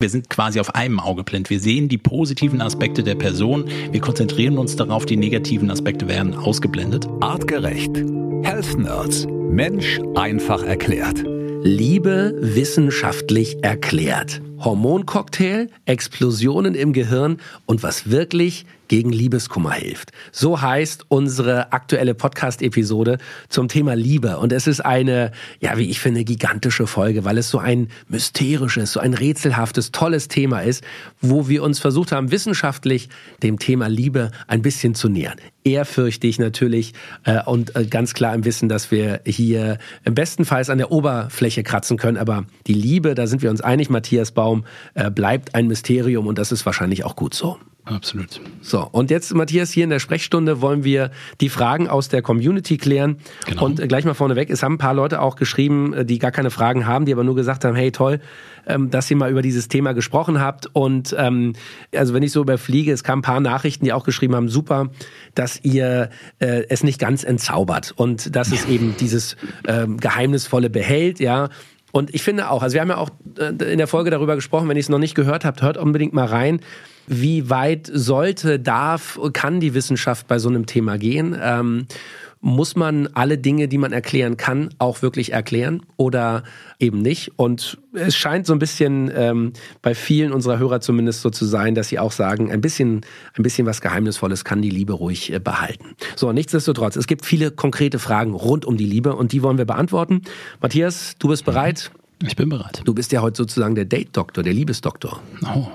Wir sind quasi auf einem Auge blind. Wir sehen die positiven Aspekte der Person. Wir konzentrieren uns darauf, die negativen Aspekte werden ausgeblendet. Artgerecht. Health Nerds. Mensch einfach erklärt. Liebe wissenschaftlich erklärt. Hormoncocktail, Explosionen im Gehirn und was wirklich gegen Liebeskummer hilft. So heißt unsere aktuelle Podcast-Episode zum Thema Liebe. Und es ist eine, ja, wie ich finde, gigantische Folge, weil es so ein mysterisches, so ein rätselhaftes, tolles Thema ist, wo wir uns versucht haben, wissenschaftlich dem Thema Liebe ein bisschen zu nähern. Ehrfürchtig natürlich äh, und äh, ganz klar im Wissen, dass wir hier im bestenfalls an der Oberfläche kratzen können. Aber die Liebe, da sind wir uns einig, Matthias Baum, äh, bleibt ein Mysterium und das ist wahrscheinlich auch gut so. Absolut. So, und jetzt, Matthias, hier in der Sprechstunde wollen wir die Fragen aus der Community klären. Genau. Und äh, gleich mal vorneweg, es haben ein paar Leute auch geschrieben, äh, die gar keine Fragen haben, die aber nur gesagt haben, hey toll, ähm, dass ihr mal über dieses Thema gesprochen habt. Und ähm, also wenn ich so überfliege, es kamen ein paar Nachrichten, die auch geschrieben haben, super, dass ihr äh, es nicht ganz entzaubert und dass es eben dieses ähm, Geheimnisvolle behält, ja. Und ich finde auch, also wir haben ja auch äh, in der Folge darüber gesprochen, wenn ihr es noch nicht gehört habt, hört unbedingt mal rein wie weit sollte, darf, kann die Wissenschaft bei so einem Thema gehen? Ähm, muss man alle Dinge, die man erklären kann, auch wirklich erklären oder eben nicht? Und es scheint so ein bisschen ähm, bei vielen unserer Hörer zumindest so zu sein, dass sie auch sagen, ein bisschen, ein bisschen was Geheimnisvolles kann die Liebe ruhig äh, behalten. So, nichtsdestotrotz, es gibt viele konkrete Fragen rund um die Liebe und die wollen wir beantworten. Matthias, du bist bereit? Ich bin bereit. Du bist ja heute sozusagen der Date-Doktor, der Liebesdoktor. Oh.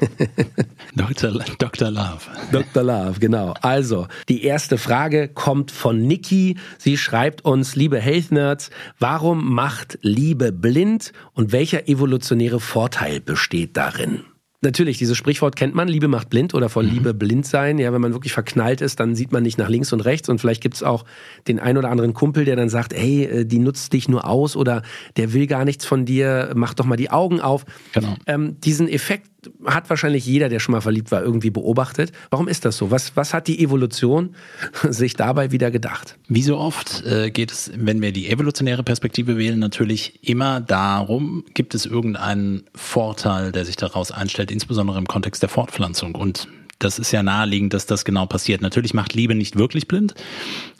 Dr. Dr. Love. Dr. Love, genau. Also, die erste Frage kommt von Niki. Sie schreibt uns, liebe Health Nerds, warum macht Liebe blind und welcher evolutionäre Vorteil besteht darin? Natürlich, dieses Sprichwort kennt man, Liebe macht blind oder vor mhm. Liebe blind sein. Ja, wenn man wirklich verknallt ist, dann sieht man nicht nach links und rechts und vielleicht gibt's auch den ein oder anderen Kumpel, der dann sagt, hey, äh, die nutzt dich nur aus oder der will gar nichts von dir, mach doch mal die Augen auf. Genau. Ähm, diesen Effekt hat wahrscheinlich jeder, der schon mal verliebt war, irgendwie beobachtet. Warum ist das so? Was, was hat die Evolution sich dabei wieder gedacht? Wie so oft äh, geht es, wenn wir die evolutionäre Perspektive wählen, natürlich immer darum, gibt es irgendeinen Vorteil, der sich daraus einstellt, insbesondere im Kontext der Fortpflanzung. Und das ist ja naheliegend, dass das genau passiert. Natürlich macht Liebe nicht wirklich blind,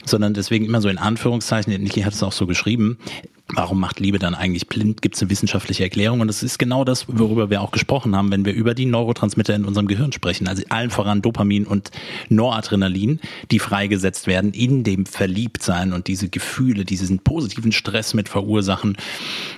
sondern deswegen immer so in Anführungszeichen, Niki hat es auch so geschrieben, Warum macht Liebe dann eigentlich blind? Gibt es eine wissenschaftliche Erklärung? Und das ist genau das, worüber wir auch gesprochen haben, wenn wir über die Neurotransmitter in unserem Gehirn sprechen. Also allen voran Dopamin und Noradrenalin, die freigesetzt werden in dem Verliebtsein und diese Gefühle, diesen positiven Stress mit verursachen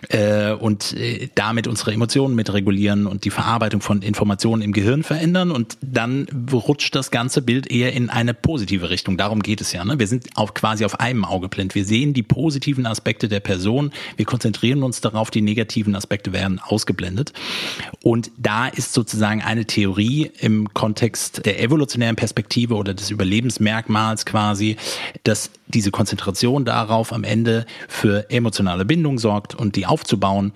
äh, und äh, damit unsere Emotionen mit regulieren und die Verarbeitung von Informationen im Gehirn verändern. Und dann rutscht das ganze Bild eher in eine positive Richtung. Darum geht es ja. Ne? Wir sind auch quasi auf einem Auge blind. Wir sehen die positiven Aspekte der Person Diskussion. Wir konzentrieren uns darauf, die negativen Aspekte werden ausgeblendet. Und da ist sozusagen eine Theorie im Kontext der evolutionären Perspektive oder des Überlebensmerkmals quasi, dass diese Konzentration darauf am Ende für emotionale Bindung sorgt und die aufzubauen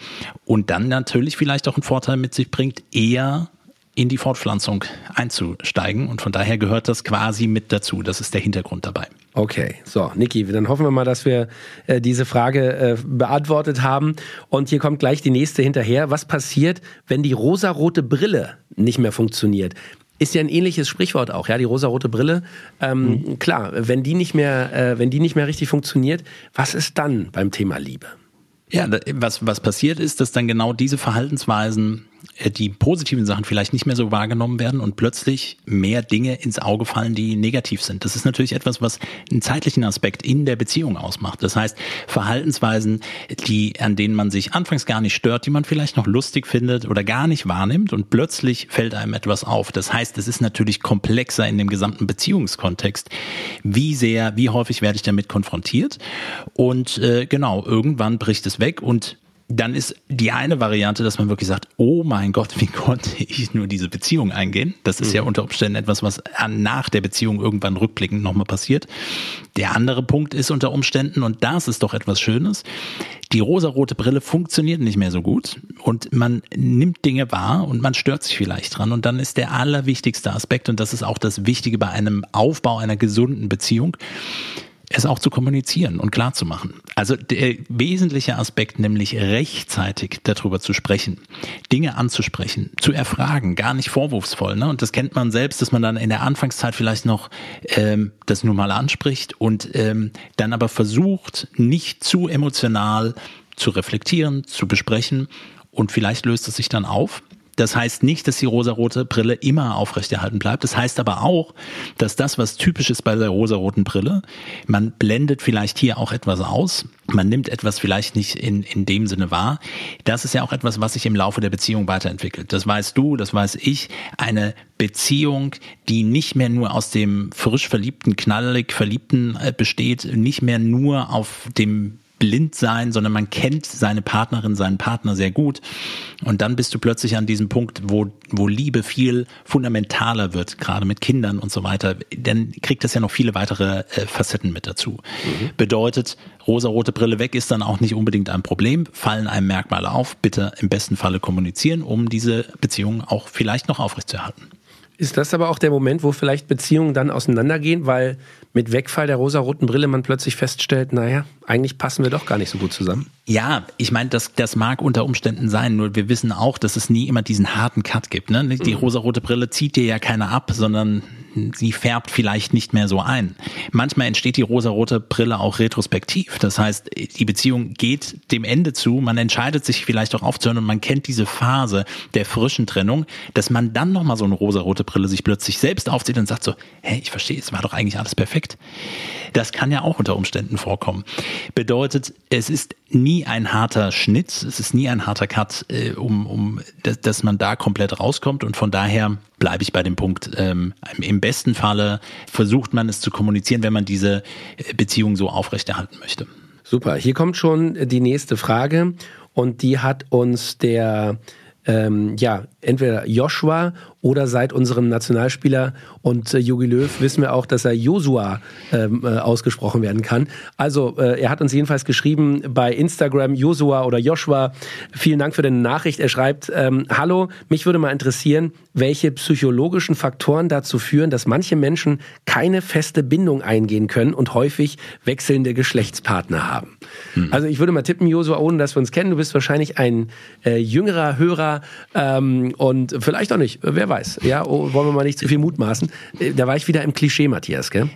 und dann natürlich vielleicht auch einen Vorteil mit sich bringt, eher in die Fortpflanzung einzusteigen. Und von daher gehört das quasi mit dazu. Das ist der Hintergrund dabei. Okay, so, Niki, dann hoffen wir mal, dass wir äh, diese Frage äh, beantwortet haben. Und hier kommt gleich die nächste hinterher. Was passiert, wenn die rosarote Brille nicht mehr funktioniert? Ist ja ein ähnliches Sprichwort auch, ja, die rosarote Brille. Ähm, mhm. Klar, wenn die nicht mehr, äh, wenn die nicht mehr richtig funktioniert, was ist dann beim Thema Liebe? Ja, was, was passiert ist, dass dann genau diese Verhaltensweisen die positiven Sachen vielleicht nicht mehr so wahrgenommen werden und plötzlich mehr Dinge ins Auge fallen, die negativ sind. Das ist natürlich etwas, was einen zeitlichen Aspekt in der Beziehung ausmacht. Das heißt, Verhaltensweisen, die, an denen man sich anfangs gar nicht stört, die man vielleicht noch lustig findet oder gar nicht wahrnimmt und plötzlich fällt einem etwas auf. Das heißt, es ist natürlich komplexer in dem gesamten Beziehungskontext. Wie sehr, wie häufig werde ich damit konfrontiert? Und äh, genau, irgendwann bricht es weg und dann ist die eine Variante, dass man wirklich sagt, oh mein Gott, wie konnte ich nur diese Beziehung eingehen? Das ist mhm. ja unter Umständen etwas, was nach der Beziehung irgendwann rückblickend nochmal passiert. Der andere Punkt ist unter Umständen, und das ist doch etwas Schönes, die rosarote Brille funktioniert nicht mehr so gut und man nimmt Dinge wahr und man stört sich vielleicht dran. Und dann ist der allerwichtigste Aspekt, und das ist auch das Wichtige bei einem Aufbau einer gesunden Beziehung, es auch zu kommunizieren und klar zu machen. Also der wesentliche Aspekt, nämlich rechtzeitig darüber zu sprechen, Dinge anzusprechen, zu erfragen, gar nicht vorwurfsvoll. Ne? Und das kennt man selbst, dass man dann in der Anfangszeit vielleicht noch ähm, das nur mal anspricht und ähm, dann aber versucht, nicht zu emotional zu reflektieren, zu besprechen und vielleicht löst es sich dann auf das heißt nicht, dass die rosarote Brille immer aufrechterhalten bleibt. Das heißt aber auch, dass das, was typisch ist bei der rosaroten Brille, man blendet vielleicht hier auch etwas aus. Man nimmt etwas vielleicht nicht in, in dem Sinne wahr. Das ist ja auch etwas, was sich im Laufe der Beziehung weiterentwickelt. Das weißt du, das weiß ich. Eine Beziehung, die nicht mehr nur aus dem frisch verliebten, knallig verliebten äh, besteht, nicht mehr nur auf dem blind sein, sondern man kennt seine Partnerin, seinen Partner sehr gut. Und dann bist du plötzlich an diesem Punkt, wo, wo Liebe viel fundamentaler wird, gerade mit Kindern und so weiter. Dann kriegt das ja noch viele weitere äh, Facetten mit dazu. Mhm. Bedeutet, rosa-rote Brille weg ist dann auch nicht unbedingt ein Problem. Fallen einem Merkmale auf, bitte im besten Falle kommunizieren, um diese Beziehung auch vielleicht noch aufrechtzuerhalten. Ist das aber auch der Moment, wo vielleicht Beziehungen dann auseinandergehen, weil mit Wegfall der rosaroten Brille man plötzlich feststellt, naja, eigentlich passen wir doch gar nicht so gut zusammen. Ja, ich meine, das, das mag unter Umständen sein, nur wir wissen auch, dass es nie immer diesen harten Cut gibt. Ne? Die mhm. rosarote Brille zieht dir ja keiner ab, sondern sie färbt vielleicht nicht mehr so ein. Manchmal entsteht die rosarote Brille auch retrospektiv. Das heißt, die Beziehung geht dem Ende zu, man entscheidet sich vielleicht auch aufzuhören und man kennt diese Phase der frischen Trennung, dass man dann nochmal so eine rosarote Brille sich plötzlich selbst aufzieht und sagt so, hey, ich verstehe, es war doch eigentlich alles perfekt. Das kann ja auch unter Umständen vorkommen. Bedeutet, es ist nie ein harter Schnitt, es ist nie ein harter Cut, äh, um, um dass man da komplett rauskommt und von daher bleibe ich bei dem Punkt, ähm, im besten Falle versucht man es zu kommunizieren, wenn man diese äh, Beziehung so aufrechterhalten möchte. Super, hier kommt schon die nächste Frage und die hat uns der ähm, ja, entweder Joshua oder seit unserem Nationalspieler und äh, Jogi Löw wissen wir auch, dass er Josua ähm, äh, ausgesprochen werden kann. Also äh, er hat uns jedenfalls geschrieben bei Instagram Josua oder Joshua. Vielen Dank für deine Nachricht. Er schreibt, ähm, hallo, mich würde mal interessieren, welche psychologischen Faktoren dazu führen, dass manche Menschen keine feste Bindung eingehen können und häufig wechselnde Geschlechtspartner haben. Hm. Also ich würde mal tippen, Josua, ohne dass wir uns kennen, du bist wahrscheinlich ein äh, jüngerer Hörer ähm, und vielleicht auch nicht, wer weiß. Ja, oh, wollen wir mal nicht zu viel mutmaßen. Äh, da war ich wieder im Klischee, Matthias, gell?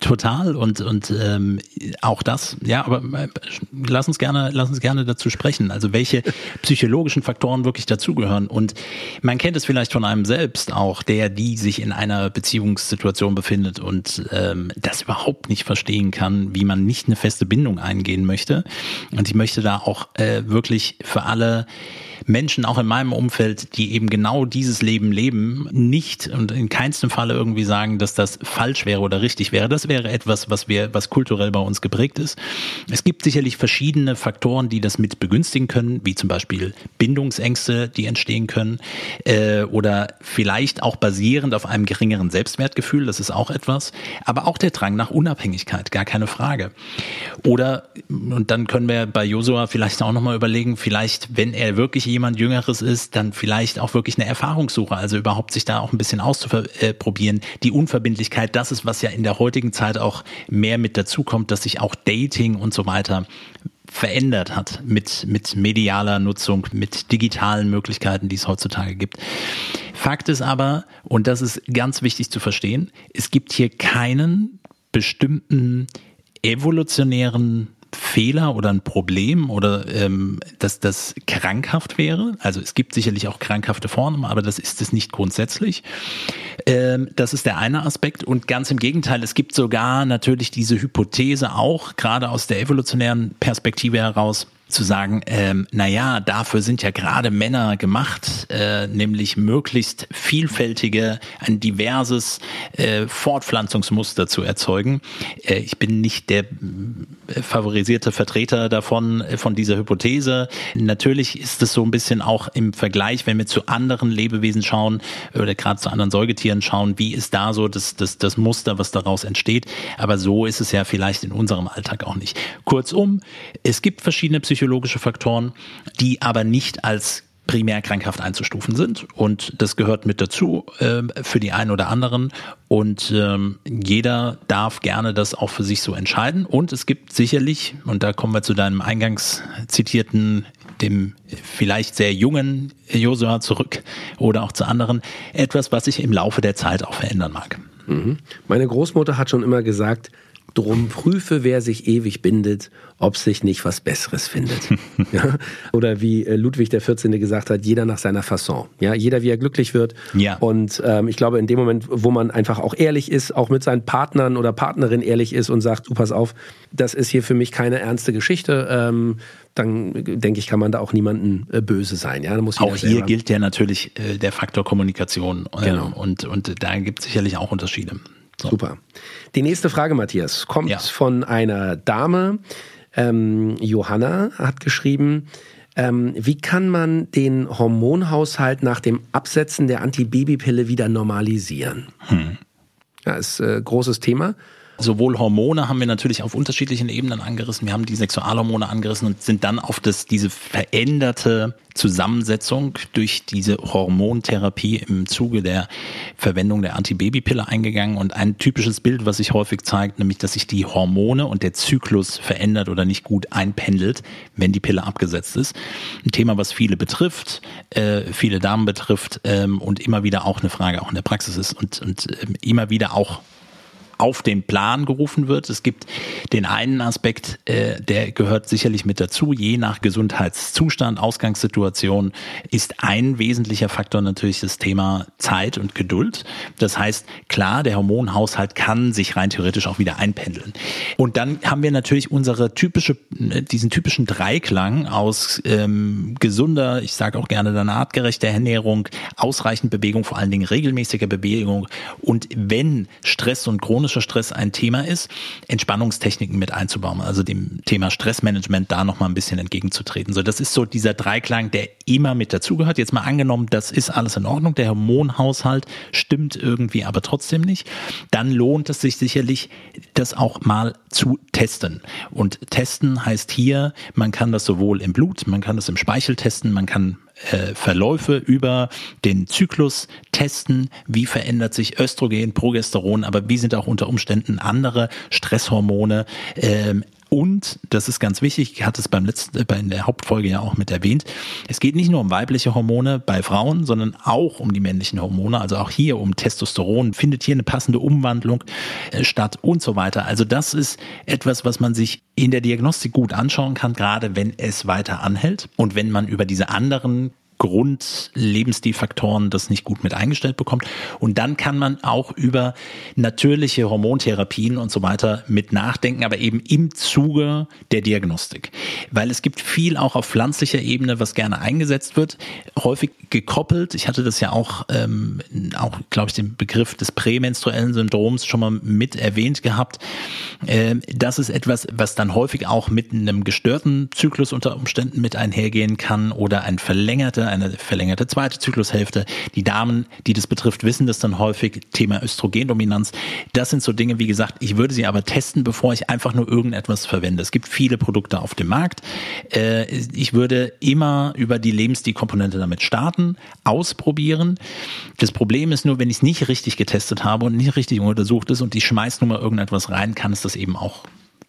Total und und ähm, auch das, ja, aber äh, lass uns gerne, lass uns gerne dazu sprechen. Also welche psychologischen Faktoren wirklich dazugehören und man kennt es vielleicht von einem selbst auch, der die sich in einer Beziehungssituation befindet und ähm, das überhaupt nicht verstehen kann, wie man nicht eine feste Bindung eingehen möchte. Und ich möchte da auch äh, wirklich für alle Menschen auch in meinem Umfeld, die eben genau dieses Leben leben, nicht und in keinstem Falle irgendwie sagen, dass das falsch wäre oder richtig wäre. Das wäre etwas, was wir, was kulturell bei uns geprägt ist. Es gibt sicherlich verschiedene Faktoren, die das mit begünstigen können, wie zum Beispiel Bindungsängste, die entstehen können, äh, oder vielleicht auch basierend auf einem geringeren Selbstwertgefühl. Das ist auch etwas. Aber auch der Drang nach Unabhängigkeit, gar keine Frage. Oder und dann können wir bei Josua vielleicht auch nochmal überlegen, vielleicht, wenn er wirklich jemand Jüngeres ist, dann vielleicht auch wirklich eine Erfahrungssuche, also überhaupt sich da auch ein bisschen auszuprobieren. Die Unverbindlichkeit, das ist, was ja in der heutigen Zeit auch mehr mit dazukommt, dass sich auch Dating und so weiter verändert hat mit, mit medialer Nutzung, mit digitalen Möglichkeiten, die es heutzutage gibt. Fakt ist aber, und das ist ganz wichtig zu verstehen, es gibt hier keinen bestimmten evolutionären Fehler oder ein Problem oder ähm, dass das krankhaft wäre. Also es gibt sicherlich auch krankhafte Formen, aber das ist es nicht grundsätzlich. Ähm, das ist der eine Aspekt. Und ganz im Gegenteil, es gibt sogar natürlich diese Hypothese auch, gerade aus der evolutionären Perspektive heraus, zu sagen, ähm, naja, dafür sind ja gerade Männer gemacht, äh, nämlich möglichst vielfältige, ein diverses äh, Fortpflanzungsmuster zu erzeugen. Äh, ich bin nicht der äh, favorisierte Vertreter davon, äh, von dieser Hypothese. Natürlich ist es so ein bisschen auch im Vergleich, wenn wir zu anderen Lebewesen schauen oder gerade zu anderen Säugetieren schauen, wie ist da so das, das, das Muster, was daraus entsteht. Aber so ist es ja vielleicht in unserem Alltag auch nicht. Kurzum, es gibt verschiedene Psych psychologische Faktoren, die aber nicht als primär krankhaft einzustufen sind. Und das gehört mit dazu äh, für die einen oder anderen. Und ähm, jeder darf gerne das auch für sich so entscheiden. Und es gibt sicherlich, und da kommen wir zu deinem eingangs zitierten, dem vielleicht sehr jungen Josua zurück oder auch zu anderen, etwas, was sich im Laufe der Zeit auch verändern mag. Mhm. Meine Großmutter hat schon immer gesagt, Drum prüfe, wer sich ewig bindet, ob sich nicht was Besseres findet. ja? Oder wie äh, Ludwig der 14. gesagt hat, jeder nach seiner Fasson. Ja? Jeder, wie er glücklich wird. Ja. Und ähm, ich glaube, in dem Moment, wo man einfach auch ehrlich ist, auch mit seinen Partnern oder Partnerin ehrlich ist und sagt, du pass auf, das ist hier für mich keine ernste Geschichte, ähm, dann denke ich, kann man da auch niemanden äh, böse sein. Ja, da muss auch hier gilt ja natürlich äh, der Faktor Kommunikation. Äh, genau. Und, und da gibt es sicherlich auch Unterschiede. So. Super. Die nächste Frage, Matthias, kommt ja. von einer Dame. Ähm, Johanna hat geschrieben, ähm, wie kann man den Hormonhaushalt nach dem Absetzen der Antibabypille wieder normalisieren? Hm. Ja, ist ein äh, großes Thema. Sowohl Hormone haben wir natürlich auf unterschiedlichen Ebenen angerissen. Wir haben die Sexualhormone angerissen und sind dann auf das, diese veränderte Zusammensetzung durch diese Hormontherapie im Zuge der Verwendung der Antibabypille eingegangen. Und ein typisches Bild, was sich häufig zeigt, nämlich, dass sich die Hormone und der Zyklus verändert oder nicht gut einpendelt, wenn die Pille abgesetzt ist. Ein Thema, was viele betrifft, äh, viele Damen betrifft ähm, und immer wieder auch eine Frage auch in der Praxis ist und, und äh, immer wieder auch auf den Plan gerufen wird. Es gibt den einen Aspekt, äh, der gehört sicherlich mit dazu. Je nach Gesundheitszustand, Ausgangssituation ist ein wesentlicher Faktor natürlich das Thema Zeit und Geduld. Das heißt, klar, der Hormonhaushalt kann sich rein theoretisch auch wieder einpendeln. Und dann haben wir natürlich unsere typische, diesen typischen Dreiklang aus ähm, gesunder, ich sage auch gerne dann artgerechter Ernährung, ausreichend Bewegung, vor allen Dingen regelmäßiger Bewegung und wenn Stress und chronische chronischer Stress ein Thema ist, Entspannungstechniken mit einzubauen, also dem Thema Stressmanagement da nochmal ein bisschen entgegenzutreten. So, das ist so dieser Dreiklang, der immer mit dazugehört. Jetzt mal angenommen, das ist alles in Ordnung, der Hormonhaushalt stimmt irgendwie aber trotzdem nicht, dann lohnt es sich sicherlich, das auch mal zu testen. Und testen heißt hier, man kann das sowohl im Blut, man kann das im Speichel testen, man kann äh, Verläufe über den Zyklus testen, wie verändert sich Östrogen, Progesteron, aber wie sind auch unter Umständen andere Stresshormone? Ähm, und, das ist ganz wichtig, ich hatte es beim letzten, bei in der Hauptfolge ja auch mit erwähnt, es geht nicht nur um weibliche Hormone bei Frauen, sondern auch um die männlichen Hormone, also auch hier um Testosteron, findet hier eine passende Umwandlung äh, statt und so weiter. Also das ist etwas, was man sich in der Diagnostik gut anschauen kann, gerade wenn es weiter anhält und wenn man über diese anderen Grundlebensstilfaktoren das nicht gut mit eingestellt bekommt. Und dann kann man auch über natürliche Hormontherapien und so weiter mit nachdenken, aber eben im Zuge der Diagnostik. Weil es gibt viel auch auf pflanzlicher Ebene, was gerne eingesetzt wird, häufig gekoppelt. Ich hatte das ja auch, ähm, auch glaube ich, den Begriff des prämenstruellen Syndroms schon mal mit erwähnt gehabt. Ähm, das ist etwas, was dann häufig auch mit einem gestörten Zyklus unter Umständen mit einhergehen kann oder ein verlängerter eine verlängerte zweite Zyklushälfte. Die Damen, die das betrifft, wissen das dann häufig. Thema Östrogendominanz. Das sind so Dinge, wie gesagt, ich würde sie aber testen, bevor ich einfach nur irgendetwas verwende. Es gibt viele Produkte auf dem Markt. Äh, ich würde immer über die Lebensstilkomponente damit starten, ausprobieren. Das Problem ist nur, wenn ich es nicht richtig getestet habe und nicht richtig untersucht ist und ich schmeiß nur mal irgendetwas rein, kann es das eben auch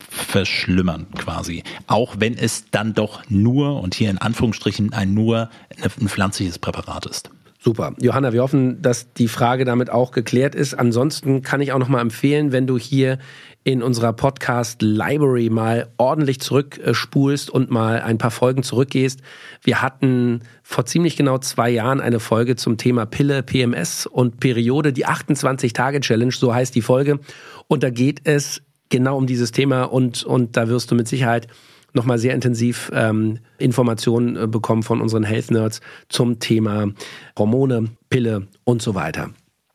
verschlimmern quasi. Auch wenn es dann doch nur, und hier in Anführungsstrichen ein nur, ein pflanzliches Präparat ist. Super. Johanna, wir hoffen, dass die Frage damit auch geklärt ist. Ansonsten kann ich auch noch mal empfehlen, wenn du hier in unserer Podcast Library mal ordentlich zurückspulst und mal ein paar Folgen zurückgehst. Wir hatten vor ziemlich genau zwei Jahren eine Folge zum Thema Pille, PMS und Periode, die 28 Tage Challenge, so heißt die Folge. Und da geht es genau um dieses Thema und, und da wirst du mit Sicherheit nochmal sehr intensiv ähm, Informationen äh, bekommen von unseren Health Nerds zum Thema Hormone, Pille und so weiter.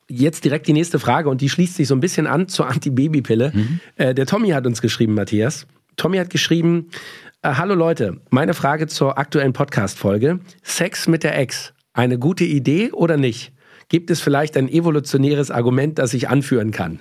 Jetzt direkt die nächste Frage und die schließt sich so ein bisschen an zur Antibabypille. Mhm. Äh, der Tommy hat uns geschrieben, Matthias. Tommy hat geschrieben, äh, hallo Leute, meine Frage zur aktuellen Podcast-Folge. Sex mit der Ex, eine gute Idee oder nicht? Gibt es vielleicht ein evolutionäres Argument, das ich anführen kann?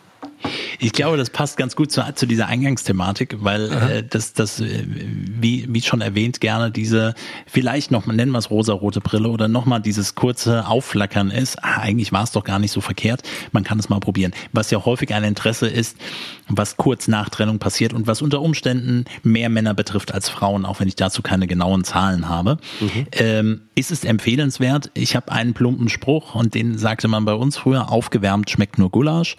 Ich glaube, das passt ganz gut zu, zu dieser Eingangsthematik, weil äh, das, das äh, wie, wie schon erwähnt, gerne diese, vielleicht noch, nennen wir es rosa-rote Brille oder nochmal dieses kurze Aufflackern ist, ah, eigentlich war es doch gar nicht so verkehrt, man kann es mal probieren. Was ja häufig ein Interesse ist, was kurz nach Trennung passiert und was unter Umständen mehr Männer betrifft als Frauen, auch wenn ich dazu keine genauen Zahlen habe, mhm. ähm, ist es empfehlenswert. Ich habe einen plumpen Spruch und den sagte man bei uns früher, aufgewärmt schmeckt nur Gulasch.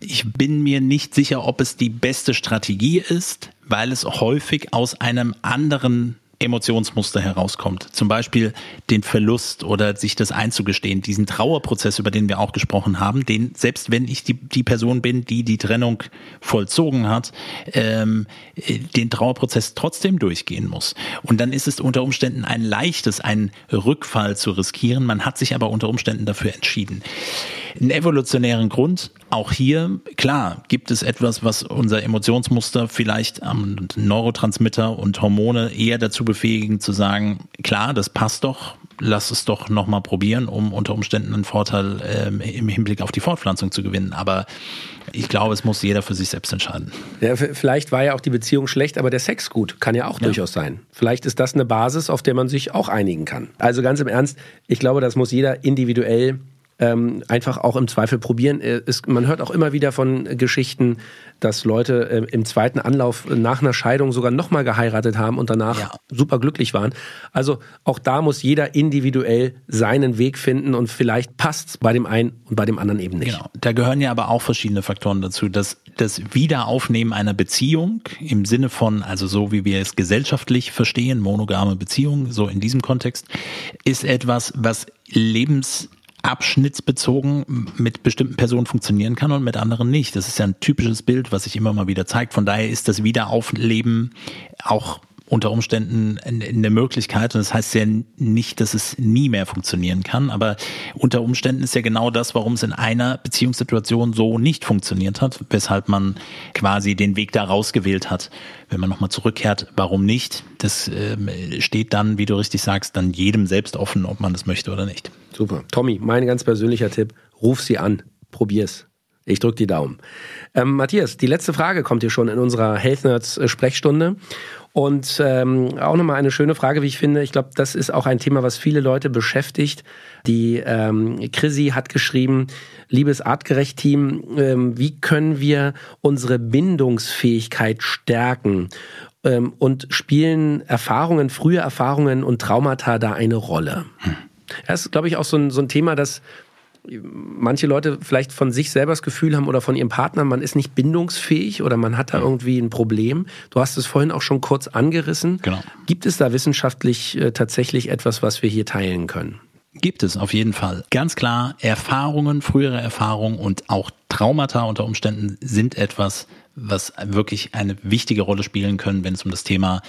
Ich bin mir nicht sicher, ob es die beste Strategie ist, weil es häufig aus einem anderen Emotionsmuster herauskommt. Zum Beispiel den Verlust oder sich das einzugestehen, diesen Trauerprozess, über den wir auch gesprochen haben, den selbst wenn ich die, die Person bin, die die Trennung vollzogen hat, ähm, den Trauerprozess trotzdem durchgehen muss. Und dann ist es unter Umständen ein leichtes, einen Rückfall zu riskieren. Man hat sich aber unter Umständen dafür entschieden. Einen evolutionären Grund, auch hier, klar, gibt es etwas, was unser Emotionsmuster vielleicht am Neurotransmitter und Hormone eher dazu befähigen zu sagen, klar, das passt doch, lass es doch nochmal probieren, um unter Umständen einen Vorteil ähm, im Hinblick auf die Fortpflanzung zu gewinnen. Aber ich glaube, es muss jeder für sich selbst entscheiden. Ja, vielleicht war ja auch die Beziehung schlecht, aber der Sex gut. Kann ja auch ja. durchaus sein. Vielleicht ist das eine Basis, auf der man sich auch einigen kann. Also ganz im Ernst, ich glaube, das muss jeder individuell ähm, einfach auch im Zweifel probieren. Es, äh, man hört auch immer wieder von Geschichten, dass Leute äh, im zweiten Anlauf nach einer Scheidung sogar nochmal geheiratet haben und danach ja. super glücklich waren. Also auch da muss jeder individuell seinen Weg finden und vielleicht passt bei dem einen und bei dem anderen eben nicht. Genau. Da gehören ja aber auch verschiedene Faktoren dazu. Das, das Wiederaufnehmen einer Beziehung im Sinne von, also so wie wir es gesellschaftlich verstehen, monogame Beziehung, so in diesem Kontext, ist etwas, was lebens abschnittsbezogen mit bestimmten Personen funktionieren kann und mit anderen nicht. Das ist ja ein typisches Bild, was sich immer mal wieder zeigt. Von daher ist das Wiederaufleben auch unter Umständen eine Möglichkeit. Und das heißt ja nicht, dass es nie mehr funktionieren kann. Aber unter Umständen ist ja genau das, warum es in einer Beziehungssituation so nicht funktioniert hat, weshalb man quasi den Weg da rausgewählt hat. Wenn man nochmal zurückkehrt, warum nicht? Das äh, steht dann, wie du richtig sagst, dann jedem selbst offen, ob man das möchte oder nicht. Super. Tommy, mein ganz persönlicher Tipp, ruf sie an, probier's. Ich drücke die Daumen. Ähm, Matthias, die letzte Frage kommt hier schon in unserer Health Nerds äh, Sprechstunde. Und ähm, auch nochmal eine schöne Frage, wie ich finde. Ich glaube, das ist auch ein Thema, was viele Leute beschäftigt. Die ähm, Chrissy hat geschrieben, liebes Artgerecht-Team, ähm, wie können wir unsere Bindungsfähigkeit stärken? Ähm, und spielen Erfahrungen, frühe Erfahrungen und Traumata da eine Rolle? Hm. Das ist, glaube ich, auch so ein, so ein Thema, das manche Leute vielleicht von sich selber das Gefühl haben oder von ihrem Partner, man ist nicht bindungsfähig oder man hat da irgendwie ein Problem. Du hast es vorhin auch schon kurz angerissen. Genau. Gibt es da wissenschaftlich äh, tatsächlich etwas, was wir hier teilen können? Gibt es auf jeden Fall. Ganz klar, Erfahrungen, frühere Erfahrungen und auch Traumata unter Umständen sind etwas, was wirklich eine wichtige Rolle spielen können, wenn es um das Thema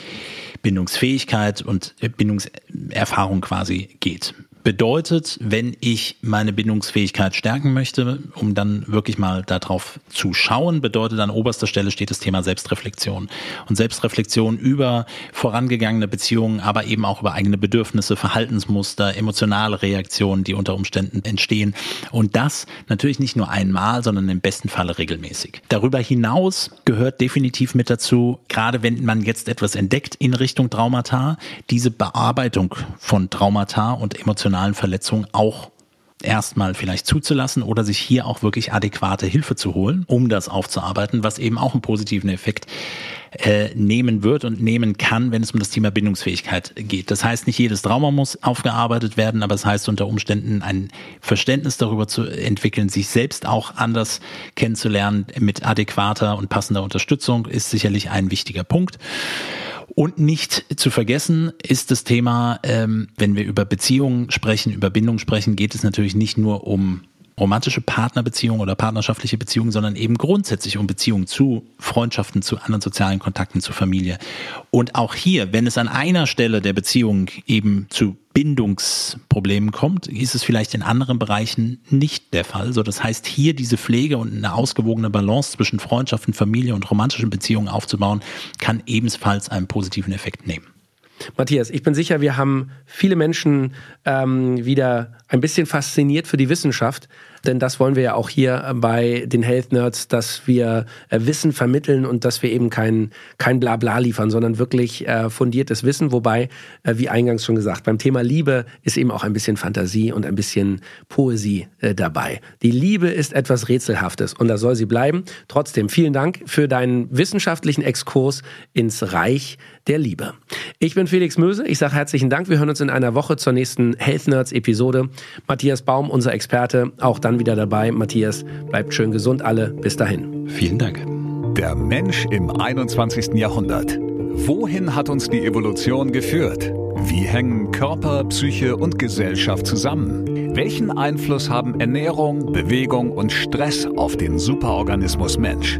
Bindungsfähigkeit und Bindungserfahrung quasi geht. Bedeutet, wenn ich meine Bindungsfähigkeit stärken möchte, um dann wirklich mal darauf zu schauen, bedeutet an oberster Stelle steht das Thema Selbstreflexion. Und Selbstreflexion über vorangegangene Beziehungen, aber eben auch über eigene Bedürfnisse, Verhaltensmuster, emotionale Reaktionen, die unter Umständen entstehen. Und das natürlich nicht nur einmal, sondern im besten Falle regelmäßig. Darüber hinaus gehört definitiv mit dazu, gerade wenn man jetzt etwas entdeckt in Richtung Traumata, diese Bearbeitung von Traumata und emotionalen emotionalen Verletzungen auch erstmal vielleicht zuzulassen oder sich hier auch wirklich adäquate Hilfe zu holen, um das aufzuarbeiten, was eben auch einen positiven Effekt äh, nehmen wird und nehmen kann, wenn es um das Thema Bindungsfähigkeit geht. Das heißt, nicht jedes Trauma muss aufgearbeitet werden, aber es das heißt unter Umständen ein Verständnis darüber zu entwickeln, sich selbst auch anders kennenzulernen mit adäquater und passender Unterstützung ist sicherlich ein wichtiger Punkt. Und nicht zu vergessen ist das Thema, ähm, wenn wir über Beziehungen sprechen, über Bindung sprechen, geht es natürlich nicht nur um romantische Partnerbeziehungen oder partnerschaftliche Beziehungen, sondern eben grundsätzlich um Beziehungen zu Freundschaften, zu anderen sozialen Kontakten, zur Familie. Und auch hier, wenn es an einer Stelle der Beziehung eben zu Bindungsproblemen kommt, ist es vielleicht in anderen Bereichen nicht der Fall. So, das heißt, hier diese Pflege und eine ausgewogene Balance zwischen Freundschaften, Familie und romantischen Beziehungen aufzubauen, kann ebenfalls einen positiven Effekt nehmen. Matthias, ich bin sicher, wir haben viele Menschen ähm, wieder ein bisschen fasziniert für die Wissenschaft. Denn das wollen wir ja auch hier bei den Health Nerds, dass wir äh, Wissen vermitteln und dass wir eben kein, kein Blabla liefern, sondern wirklich äh, fundiertes Wissen. Wobei, äh, wie eingangs schon gesagt, beim Thema Liebe ist eben auch ein bisschen Fantasie und ein bisschen Poesie dabei. Die Liebe ist etwas Rätselhaftes und da soll sie bleiben. Trotzdem vielen Dank für deinen wissenschaftlichen Exkurs ins Reich der Liebe. Ich bin Felix Möse. Ich sage herzlichen Dank. Wir hören uns in einer Woche zur nächsten Health Nerds Episode. Matthias Baum, unser Experte, auch dann wieder dabei. Matthias, bleibt schön gesund alle. Bis dahin. Vielen Dank. Der Mensch im 21. Jahrhundert. Wohin hat uns die Evolution geführt? Wie hängen Körper, Psyche und Gesellschaft zusammen? Welchen Einfluss haben Ernährung, Bewegung und Stress auf den Superorganismus Mensch?